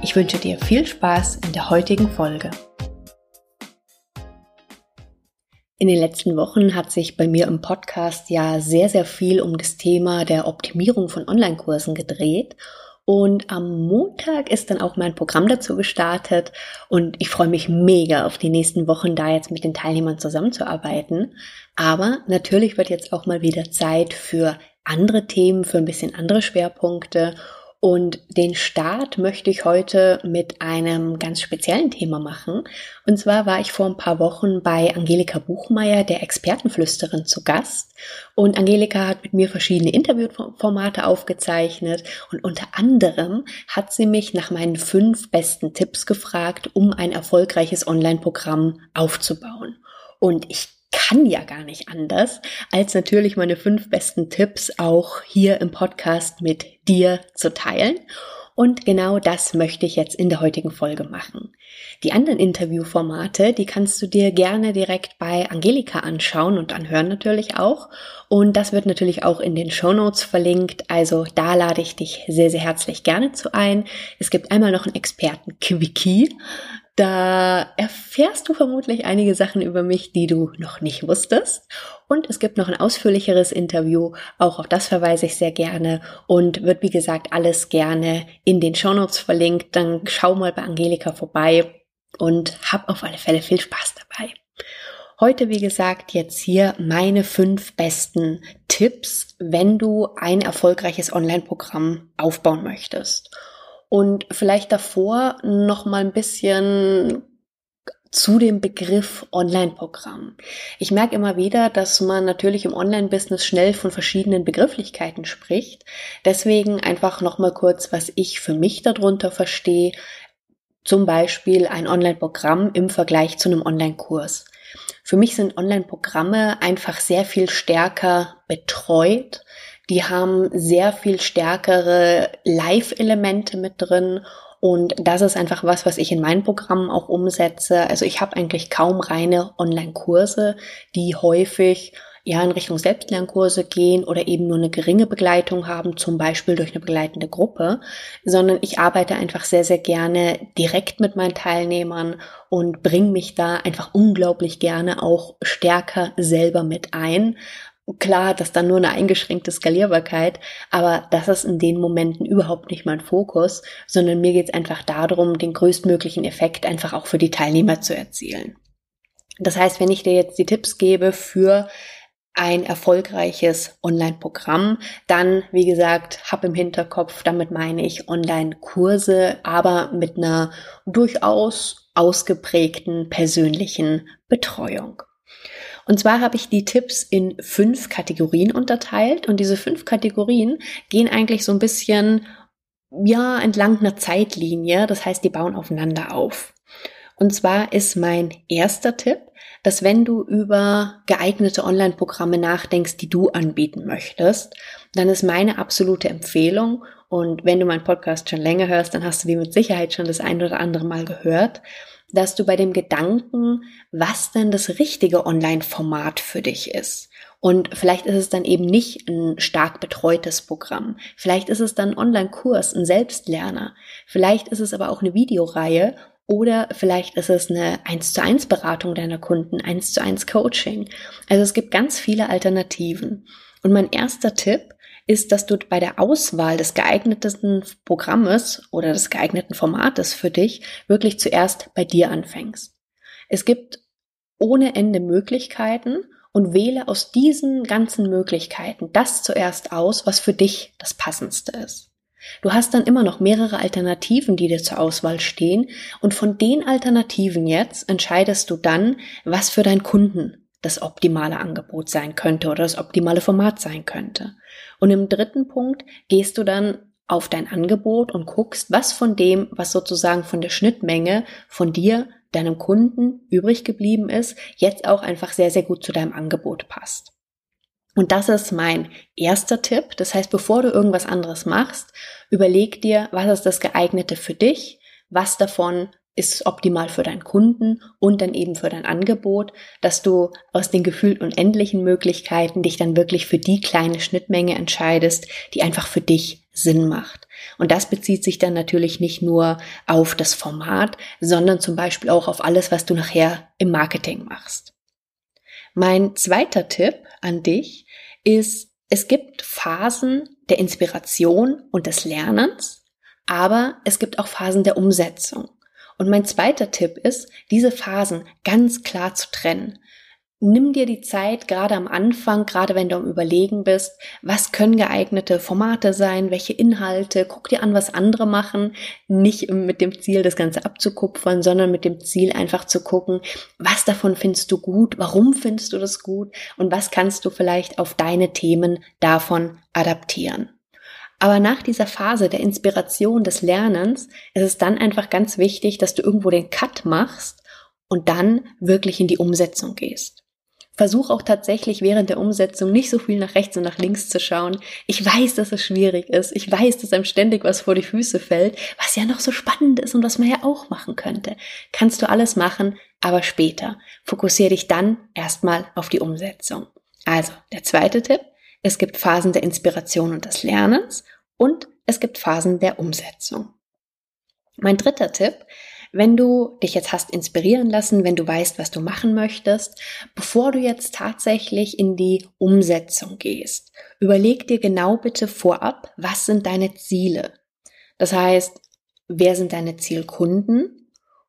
Ich wünsche dir viel Spaß in der heutigen Folge. In den letzten Wochen hat sich bei mir im Podcast ja sehr, sehr viel um das Thema der Optimierung von Online-Kursen gedreht. Und am Montag ist dann auch mein Programm dazu gestartet und ich freue mich mega auf die nächsten Wochen, da jetzt mit den Teilnehmern zusammenzuarbeiten. Aber natürlich wird jetzt auch mal wieder Zeit für andere Themen, für ein bisschen andere Schwerpunkte und den Start möchte ich heute mit einem ganz speziellen Thema machen. Und zwar war ich vor ein paar Wochen bei Angelika Buchmeier, der Expertenflüsterin, zu Gast. Und Angelika hat mit mir verschiedene Interviewformate aufgezeichnet. Und unter anderem hat sie mich nach meinen fünf besten Tipps gefragt, um ein erfolgreiches Online-Programm aufzubauen. Und ich kann ja gar nicht anders, als natürlich meine fünf besten Tipps auch hier im Podcast mit dir zu teilen. Und genau das möchte ich jetzt in der heutigen Folge machen. Die anderen Interviewformate, die kannst du dir gerne direkt bei Angelika anschauen und anhören natürlich auch. Und das wird natürlich auch in den Show Notes verlinkt. Also da lade ich dich sehr, sehr herzlich gerne zu ein. Es gibt einmal noch einen Experten-Quickie. Da erfährst du vermutlich einige Sachen über mich, die du noch nicht wusstest. Und es gibt noch ein ausführlicheres Interview. Auch auf das verweise ich sehr gerne und wird, wie gesagt, alles gerne in den Shownotes verlinkt. Dann schau mal bei Angelika vorbei und hab auf alle Fälle viel Spaß dabei. Heute, wie gesagt, jetzt hier meine fünf besten Tipps, wenn du ein erfolgreiches Online-Programm aufbauen möchtest. Und vielleicht davor noch mal ein bisschen zu dem Begriff Online-Programm. Ich merke immer wieder, dass man natürlich im Online-Business schnell von verschiedenen Begrifflichkeiten spricht. Deswegen einfach noch mal kurz, was ich für mich darunter verstehe. Zum Beispiel ein Online-Programm im Vergleich zu einem Online-Kurs. Für mich sind Online-Programme einfach sehr viel stärker betreut, die haben sehr viel stärkere Live-Elemente mit drin und das ist einfach was, was ich in meinen Programmen auch umsetze. Also ich habe eigentlich kaum reine Online-Kurse, die häufig ja in Richtung Selbstlernkurse gehen oder eben nur eine geringe Begleitung haben, zum Beispiel durch eine begleitende Gruppe, sondern ich arbeite einfach sehr, sehr gerne direkt mit meinen Teilnehmern und bringe mich da einfach unglaublich gerne auch stärker selber mit ein, Klar hat das dann nur eine eingeschränkte Skalierbarkeit, aber das ist in den Momenten überhaupt nicht mein Fokus, sondern mir geht es einfach darum, den größtmöglichen Effekt einfach auch für die Teilnehmer zu erzielen. Das heißt, wenn ich dir jetzt die Tipps gebe für ein erfolgreiches Online-Programm, dann, wie gesagt, hab im Hinterkopf, damit meine ich Online-Kurse, aber mit einer durchaus ausgeprägten persönlichen Betreuung. Und zwar habe ich die Tipps in fünf Kategorien unterteilt und diese fünf Kategorien gehen eigentlich so ein bisschen, ja, entlang einer Zeitlinie. Das heißt, die bauen aufeinander auf. Und zwar ist mein erster Tipp, dass wenn du über geeignete Online-Programme nachdenkst, die du anbieten möchtest, dann ist meine absolute Empfehlung, und wenn du meinen Podcast schon länger hörst, dann hast du die mit Sicherheit schon das ein oder andere Mal gehört, dass du bei dem Gedanken, was denn das richtige Online-Format für dich ist. Und vielleicht ist es dann eben nicht ein stark betreutes Programm. Vielleicht ist es dann ein Online-Kurs, ein Selbstlerner. Vielleicht ist es aber auch eine Videoreihe oder vielleicht ist es eine 1 zu 1 Beratung deiner Kunden, 1 zu 1 Coaching. Also es gibt ganz viele Alternativen. Und mein erster Tipp ist, dass du bei der Auswahl des geeigneten Programmes oder des geeigneten Formates für dich wirklich zuerst bei dir anfängst. Es gibt ohne Ende Möglichkeiten und wähle aus diesen ganzen Möglichkeiten das zuerst aus, was für dich das passendste ist. Du hast dann immer noch mehrere Alternativen, die dir zur Auswahl stehen und von den Alternativen jetzt entscheidest du dann, was für deinen Kunden das optimale Angebot sein könnte oder das optimale Format sein könnte. Und im dritten Punkt gehst du dann auf dein Angebot und guckst, was von dem, was sozusagen von der Schnittmenge von dir, deinem Kunden übrig geblieben ist, jetzt auch einfach sehr, sehr gut zu deinem Angebot passt. Und das ist mein erster Tipp. Das heißt, bevor du irgendwas anderes machst, überleg dir, was ist das geeignete für dich, was davon ist optimal für deinen Kunden und dann eben für dein Angebot, dass du aus den gefühlt unendlichen Möglichkeiten dich dann wirklich für die kleine Schnittmenge entscheidest, die einfach für dich Sinn macht. Und das bezieht sich dann natürlich nicht nur auf das Format, sondern zum Beispiel auch auf alles, was du nachher im Marketing machst. Mein zweiter Tipp an dich ist, es gibt Phasen der Inspiration und des Lernens, aber es gibt auch Phasen der Umsetzung. Und mein zweiter Tipp ist, diese Phasen ganz klar zu trennen. Nimm dir die Zeit, gerade am Anfang, gerade wenn du am Überlegen bist, was können geeignete Formate sein, welche Inhalte, guck dir an, was andere machen, nicht mit dem Ziel, das Ganze abzukupfern, sondern mit dem Ziel einfach zu gucken, was davon findest du gut, warum findest du das gut und was kannst du vielleicht auf deine Themen davon adaptieren. Aber nach dieser Phase der Inspiration des Lernens ist es dann einfach ganz wichtig, dass du irgendwo den Cut machst und dann wirklich in die Umsetzung gehst. Versuch auch tatsächlich während der Umsetzung nicht so viel nach rechts und nach links zu schauen. Ich weiß, dass es schwierig ist. Ich weiß, dass einem ständig was vor die Füße fällt, was ja noch so spannend ist und was man ja auch machen könnte. Kannst du alles machen, aber später. Fokussiere dich dann erstmal auf die Umsetzung. Also, der zweite Tipp. Es gibt Phasen der Inspiration und des Lernens und es gibt Phasen der Umsetzung. Mein dritter Tipp wenn du dich jetzt hast inspirieren lassen, wenn du weißt, was du machen möchtest, bevor du jetzt tatsächlich in die Umsetzung gehst, überleg dir genau bitte vorab, was sind deine Ziele? Das heißt, wer sind deine Zielkunden?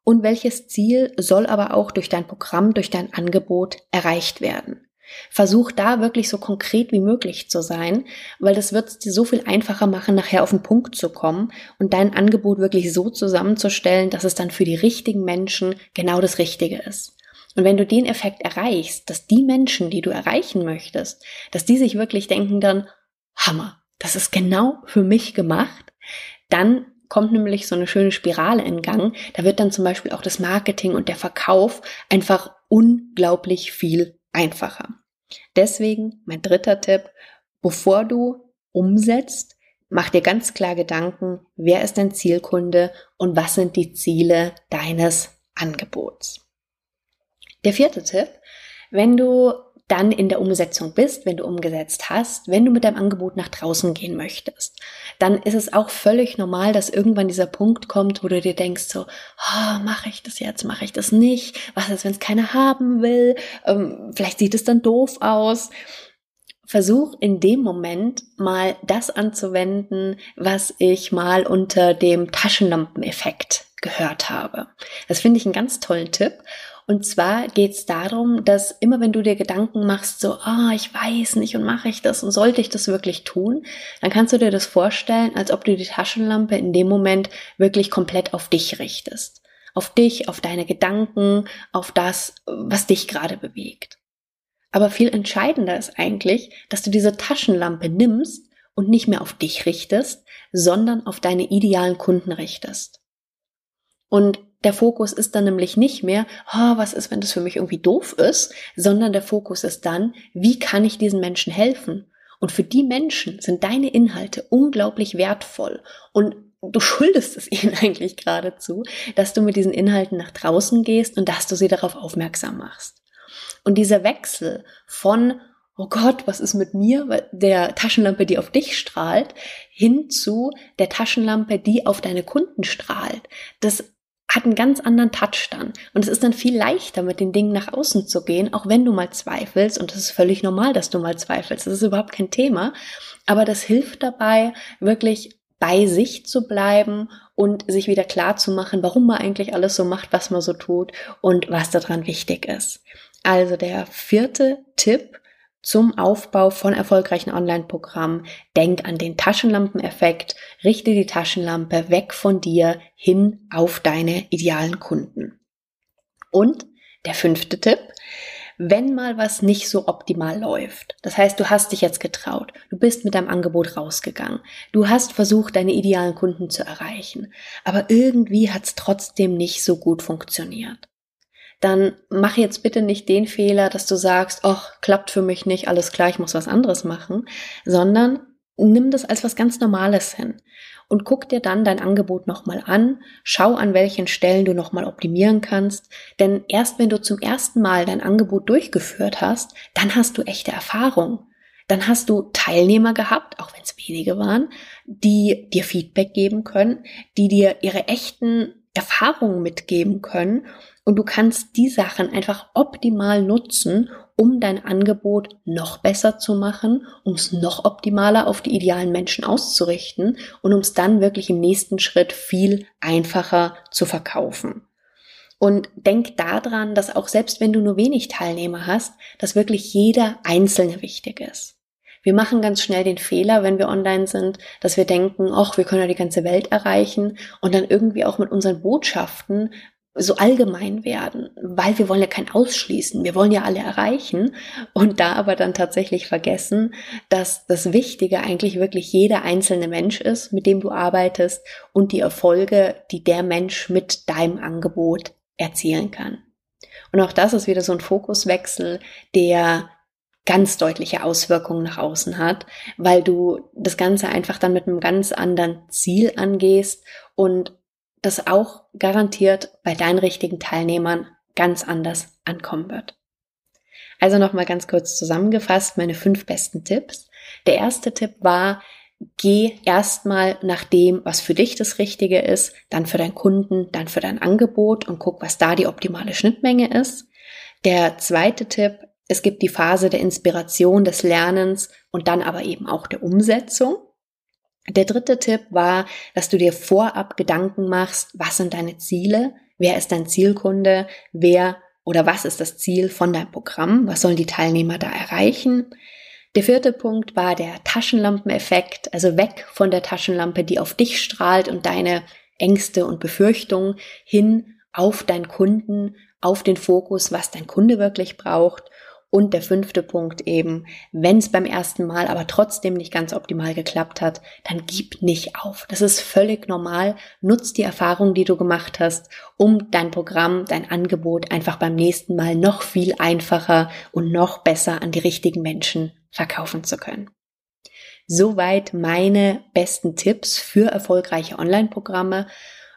Und welches Ziel soll aber auch durch dein Programm, durch dein Angebot erreicht werden? Versuch da wirklich so konkret wie möglich zu sein, weil das wird es dir so viel einfacher machen, nachher auf den Punkt zu kommen und dein Angebot wirklich so zusammenzustellen, dass es dann für die richtigen Menschen genau das Richtige ist. Und wenn du den Effekt erreichst, dass die Menschen, die du erreichen möchtest, dass die sich wirklich denken dann, Hammer, das ist genau für mich gemacht, dann kommt nämlich so eine schöne Spirale in Gang. Da wird dann zum Beispiel auch das Marketing und der Verkauf einfach unglaublich viel einfacher. Deswegen mein dritter Tipp, bevor du umsetzt, mach dir ganz klar Gedanken, wer ist dein Zielkunde und was sind die Ziele deines Angebots. Der vierte Tipp, wenn du dann in der Umsetzung bist, wenn du umgesetzt hast, wenn du mit deinem Angebot nach draußen gehen möchtest, dann ist es auch völlig normal, dass irgendwann dieser Punkt kommt, wo du dir denkst so, oh, mache ich das jetzt, mache ich das nicht, was ist, wenn es keiner haben will, ähm, vielleicht sieht es dann doof aus. Versuch in dem Moment mal das anzuwenden, was ich mal unter dem Taschenlampeneffekt gehört habe. Das finde ich einen ganz tollen Tipp. Und zwar geht es darum, dass immer wenn du dir Gedanken machst, so, ah, oh, ich weiß nicht und mache ich das und sollte ich das wirklich tun, dann kannst du dir das vorstellen, als ob du die Taschenlampe in dem Moment wirklich komplett auf dich richtest. Auf dich, auf deine Gedanken, auf das, was dich gerade bewegt. Aber viel entscheidender ist eigentlich, dass du diese Taschenlampe nimmst und nicht mehr auf dich richtest, sondern auf deine idealen Kunden richtest. Und der Fokus ist dann nämlich nicht mehr, oh, was ist, wenn das für mich irgendwie doof ist, sondern der Fokus ist dann, wie kann ich diesen Menschen helfen? Und für die Menschen sind deine Inhalte unglaublich wertvoll und du schuldest es ihnen eigentlich geradezu, dass du mit diesen Inhalten nach draußen gehst und dass du sie darauf aufmerksam machst. Und dieser Wechsel von oh Gott, was ist mit mir, der Taschenlampe, die auf dich strahlt, hin zu der Taschenlampe, die auf deine Kunden strahlt. Das hat einen ganz anderen Touch dann. Und es ist dann viel leichter, mit den Dingen nach außen zu gehen, auch wenn du mal zweifelst. Und das ist völlig normal, dass du mal zweifelst. Das ist überhaupt kein Thema. Aber das hilft dabei, wirklich bei sich zu bleiben und sich wieder klar zu machen, warum man eigentlich alles so macht, was man so tut und was daran wichtig ist. Also der vierte Tipp zum Aufbau von erfolgreichen Online-Programmen. Denk an den Taschenlampeneffekt, richte die Taschenlampe weg von dir hin auf deine idealen Kunden. Und der fünfte Tipp, wenn mal was nicht so optimal läuft. Das heißt, du hast dich jetzt getraut, du bist mit deinem Angebot rausgegangen, du hast versucht, deine idealen Kunden zu erreichen, aber irgendwie hat es trotzdem nicht so gut funktioniert. Dann mach jetzt bitte nicht den Fehler, dass du sagst, ach, klappt für mich nicht, alles klar, ich muss was anderes machen, sondern nimm das als was ganz Normales hin und guck dir dann dein Angebot nochmal an, schau an welchen Stellen du nochmal optimieren kannst, denn erst wenn du zum ersten Mal dein Angebot durchgeführt hast, dann hast du echte Erfahrung. Dann hast du Teilnehmer gehabt, auch wenn es wenige waren, die dir Feedback geben können, die dir ihre echten Erfahrungen mitgeben können und du kannst die Sachen einfach optimal nutzen, um dein Angebot noch besser zu machen, um es noch optimaler auf die idealen Menschen auszurichten und um es dann wirklich im nächsten Schritt viel einfacher zu verkaufen. Und denk daran, dass auch selbst wenn du nur wenig Teilnehmer hast, dass wirklich jeder Einzelne wichtig ist. Wir machen ganz schnell den Fehler, wenn wir online sind, dass wir denken, ach, wir können ja die ganze Welt erreichen und dann irgendwie auch mit unseren Botschaften so allgemein werden, weil wir wollen ja kein Ausschließen, wir wollen ja alle erreichen und da aber dann tatsächlich vergessen, dass das Wichtige eigentlich wirklich jeder einzelne Mensch ist, mit dem du arbeitest und die Erfolge, die der Mensch mit deinem Angebot erzielen kann. Und auch das ist wieder so ein Fokuswechsel, der ganz deutliche Auswirkungen nach außen hat, weil du das Ganze einfach dann mit einem ganz anderen Ziel angehst und das auch garantiert bei deinen richtigen Teilnehmern ganz anders ankommen wird. Also nochmal ganz kurz zusammengefasst, meine fünf besten Tipps. Der erste Tipp war, geh erstmal nach dem, was für dich das Richtige ist, dann für deinen Kunden, dann für dein Angebot und guck, was da die optimale Schnittmenge ist. Der zweite Tipp, es gibt die Phase der Inspiration, des Lernens und dann aber eben auch der Umsetzung. Der dritte Tipp war, dass du dir vorab Gedanken machst, was sind deine Ziele, wer ist dein Zielkunde, wer oder was ist das Ziel von deinem Programm, was sollen die Teilnehmer da erreichen. Der vierte Punkt war der Taschenlampeneffekt, also weg von der Taschenlampe, die auf dich strahlt und deine Ängste und Befürchtungen hin auf deinen Kunden, auf den Fokus, was dein Kunde wirklich braucht. Und der fünfte Punkt eben, wenn es beim ersten Mal aber trotzdem nicht ganz optimal geklappt hat, dann gib nicht auf. Das ist völlig normal. Nutz die Erfahrung, die du gemacht hast, um dein Programm, dein Angebot einfach beim nächsten Mal noch viel einfacher und noch besser an die richtigen Menschen verkaufen zu können. Soweit meine besten Tipps für erfolgreiche Online-Programme.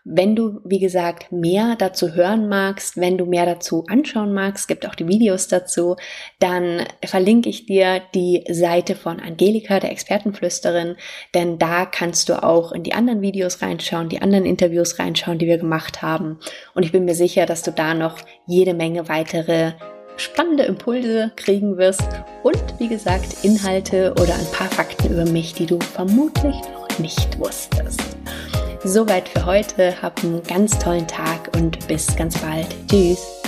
Wenn du, wie gesagt, mehr dazu hören magst, wenn du mehr dazu anschauen magst, gibt auch die Videos dazu, dann verlinke ich dir die Seite von Angelika, der Expertenflüsterin, denn da kannst du auch in die anderen Videos reinschauen, die anderen Interviews reinschauen, die wir gemacht haben. Und ich bin mir sicher, dass du da noch jede Menge weitere spannende Impulse kriegen wirst und wie gesagt Inhalte oder ein paar Fakten über mich, die du vermutlich noch nicht wusstest. Soweit für heute. Hab einen ganz tollen Tag und bis ganz bald. Tschüss.